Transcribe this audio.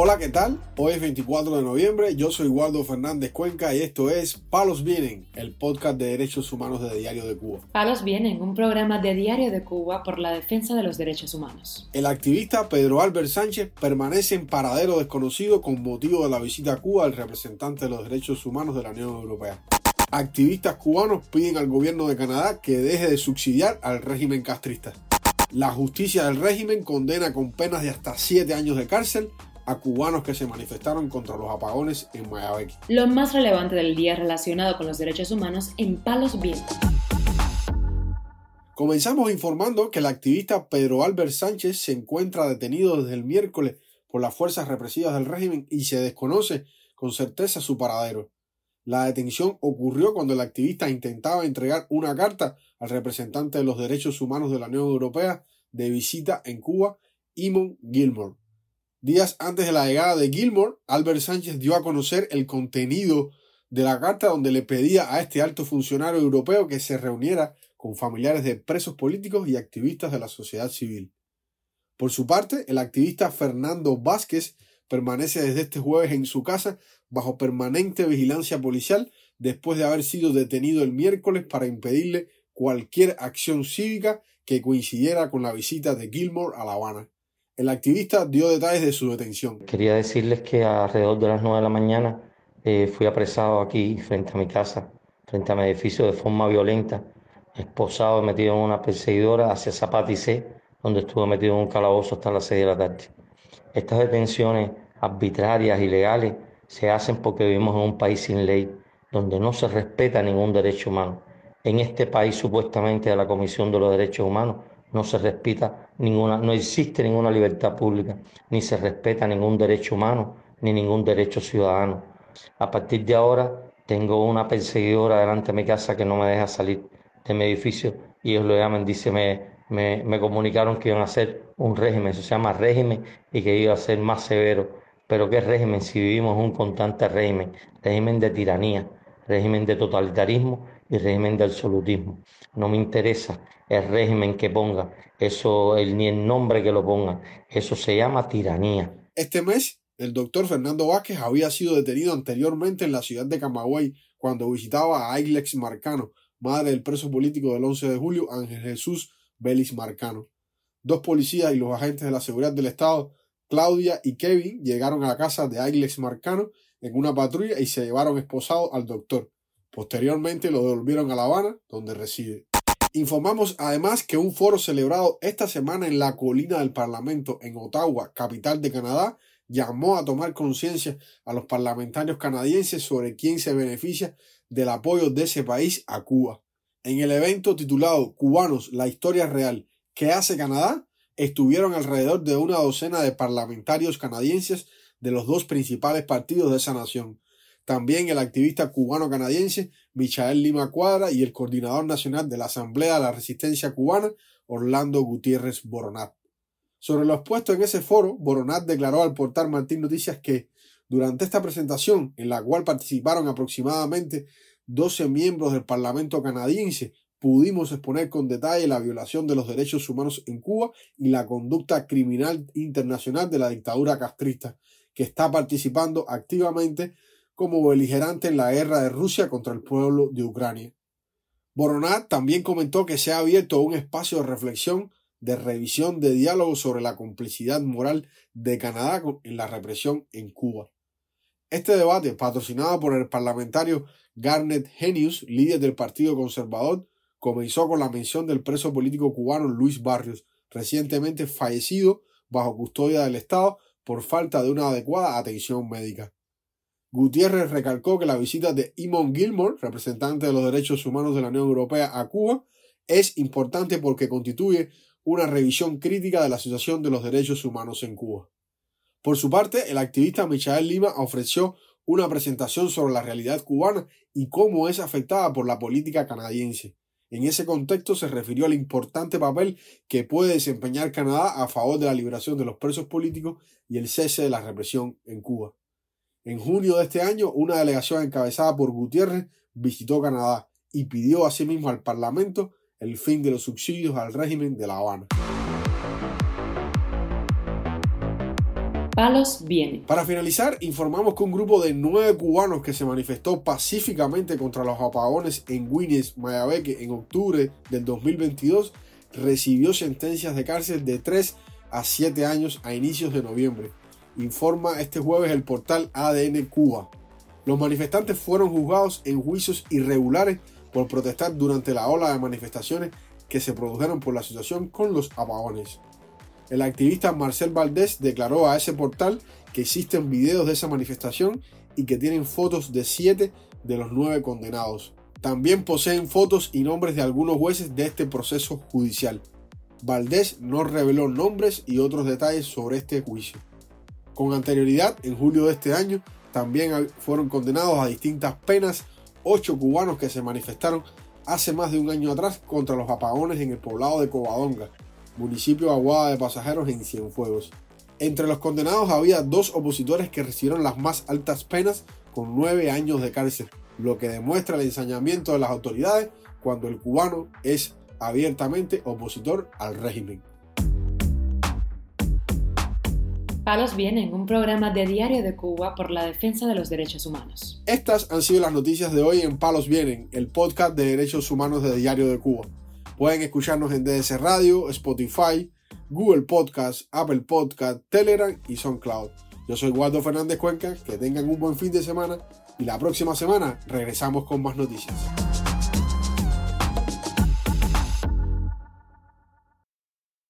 Hola, ¿qué tal? Hoy es 24 de noviembre, yo soy Waldo Fernández Cuenca y esto es Palos Vienen, el podcast de derechos humanos de Diario de Cuba. Palos Vienen, un programa de Diario de Cuba por la defensa de los derechos humanos. El activista Pedro Albert Sánchez permanece en paradero desconocido con motivo de la visita a Cuba del representante de los derechos humanos de la Unión Europea. Activistas cubanos piden al gobierno de Canadá que deje de subsidiar al régimen castrista. La justicia del régimen condena con penas de hasta 7 años de cárcel a cubanos que se manifestaron contra los apagones en Mayabeque. Lo más relevante del día relacionado con los derechos humanos en Palos Vientos. Comenzamos informando que el activista Pedro Albert Sánchez se encuentra detenido desde el miércoles por las fuerzas represivas del régimen y se desconoce con certeza su paradero. La detención ocurrió cuando el activista intentaba entregar una carta al representante de los derechos humanos de la Unión Europea de visita en Cuba, Imon Gilmore. Días antes de la llegada de Gilmore, Albert Sánchez dio a conocer el contenido de la carta donde le pedía a este alto funcionario europeo que se reuniera con familiares de presos políticos y activistas de la sociedad civil. Por su parte, el activista Fernando Vázquez permanece desde este jueves en su casa bajo permanente vigilancia policial después de haber sido detenido el miércoles para impedirle cualquier acción cívica que coincidiera con la visita de Gilmore a La Habana. El activista dio detalles de su detención. Quería decirles que alrededor de las 9 de la mañana eh, fui apresado aquí frente a mi casa, frente a mi edificio de forma violenta, esposado, metido en una perseguidora hacia C, donde estuve metido en un calabozo hasta las 6 de la tarde. Estas detenciones arbitrarias, ilegales, se hacen porque vivimos en un país sin ley, donde no se respeta ningún derecho humano. En este país supuestamente de la Comisión de los Derechos Humanos no se respeta ninguna, no existe ninguna libertad pública, ni se respeta ningún derecho humano, ni ningún derecho ciudadano. A partir de ahora tengo una perseguidora delante de mi casa que no me deja salir de mi edificio y ellos lo llaman, dice, me, me, me comunicaron que iban a hacer un régimen, se llama régimen y que iba a ser más severo. Pero ¿qué régimen si vivimos un constante régimen? Régimen de tiranía, régimen de totalitarismo y régimen de absolutismo. No me interesa el régimen que ponga, eso ni el nombre que lo ponga, eso se llama tiranía. Este mes, el doctor Fernando Vázquez había sido detenido anteriormente en la ciudad de Camagüey cuando visitaba a Ailex Marcano, madre del preso político del 11 de julio, Ángel Jesús Vélez Marcano. Dos policías y los agentes de la seguridad del Estado, Claudia y Kevin, llegaron a la casa de Ailex Marcano en una patrulla y se llevaron esposado al doctor. Posteriormente lo devolvieron a La Habana, donde reside. Informamos además que un foro celebrado esta semana en la colina del Parlamento en Ottawa, capital de Canadá, llamó a tomar conciencia a los parlamentarios canadienses sobre quién se beneficia del apoyo de ese país a Cuba. En el evento titulado Cubanos, la historia real, ¿qué hace Canadá? estuvieron alrededor de una docena de parlamentarios canadienses de los dos principales partidos de esa nación, también el activista cubano-canadiense Michael Lima Cuadra y el coordinador nacional de la Asamblea de la Resistencia Cubana, Orlando Gutiérrez Boronat. Sobre lo expuesto en ese foro, Boronat declaró al portal Martín Noticias que, durante esta presentación, en la cual participaron aproximadamente 12 miembros del Parlamento canadiense, pudimos exponer con detalle la violación de los derechos humanos en Cuba y la conducta criminal internacional de la dictadura castrista, que está participando activamente como beligerante en la guerra de Rusia contra el pueblo de Ucrania. Boronat también comentó que se ha abierto un espacio de reflexión, de revisión, de diálogo sobre la complicidad moral de Canadá en la represión en Cuba. Este debate, patrocinado por el parlamentario Garnet Genius, líder del Partido Conservador, comenzó con la mención del preso político cubano Luis Barrios, recientemente fallecido bajo custodia del Estado por falta de una adecuada atención médica. Gutiérrez recalcó que la visita de Imon Gilmore, representante de los derechos humanos de la Unión Europea a Cuba, es importante porque constituye una revisión crítica de la situación de los derechos humanos en Cuba. Por su parte, el activista Michael Lima ofreció una presentación sobre la realidad cubana y cómo es afectada por la política canadiense. En ese contexto se refirió al importante papel que puede desempeñar Canadá a favor de la liberación de los presos políticos y el cese de la represión en Cuba. En junio de este año, una delegación encabezada por Gutiérrez visitó Canadá y pidió asimismo al Parlamento el fin de los subsidios al régimen de La Habana. Para finalizar, informamos que un grupo de nueve cubanos que se manifestó pacíficamente contra los apagones en Guinness, Mayabeque, en octubre del 2022, recibió sentencias de cárcel de 3 a 7 años a inicios de noviembre. Informa este jueves el portal ADN Cuba. Los manifestantes fueron juzgados en juicios irregulares por protestar durante la ola de manifestaciones que se produjeron por la situación con los apagones. El activista Marcel Valdés declaró a ese portal que existen videos de esa manifestación y que tienen fotos de siete de los nueve condenados. También poseen fotos y nombres de algunos jueces de este proceso judicial. Valdés no reveló nombres y otros detalles sobre este juicio. Con anterioridad, en julio de este año, también fueron condenados a distintas penas ocho cubanos que se manifestaron hace más de un año atrás contra los apagones en el poblado de Covadonga, municipio Aguada de Pasajeros en Cienfuegos. Entre los condenados había dos opositores que recibieron las más altas penas con nueve años de cárcel, lo que demuestra el ensañamiento de las autoridades cuando el cubano es abiertamente opositor al régimen. Palos Vienen, un programa de Diario de Cuba por la defensa de los derechos humanos. Estas han sido las noticias de hoy en Palos Vienen, el podcast de derechos humanos de Diario de Cuba. Pueden escucharnos en DS Radio, Spotify, Google Podcast, Apple Podcast, Telegram y SoundCloud. Yo soy Waldo Fernández Cuenca, que tengan un buen fin de semana y la próxima semana regresamos con más noticias.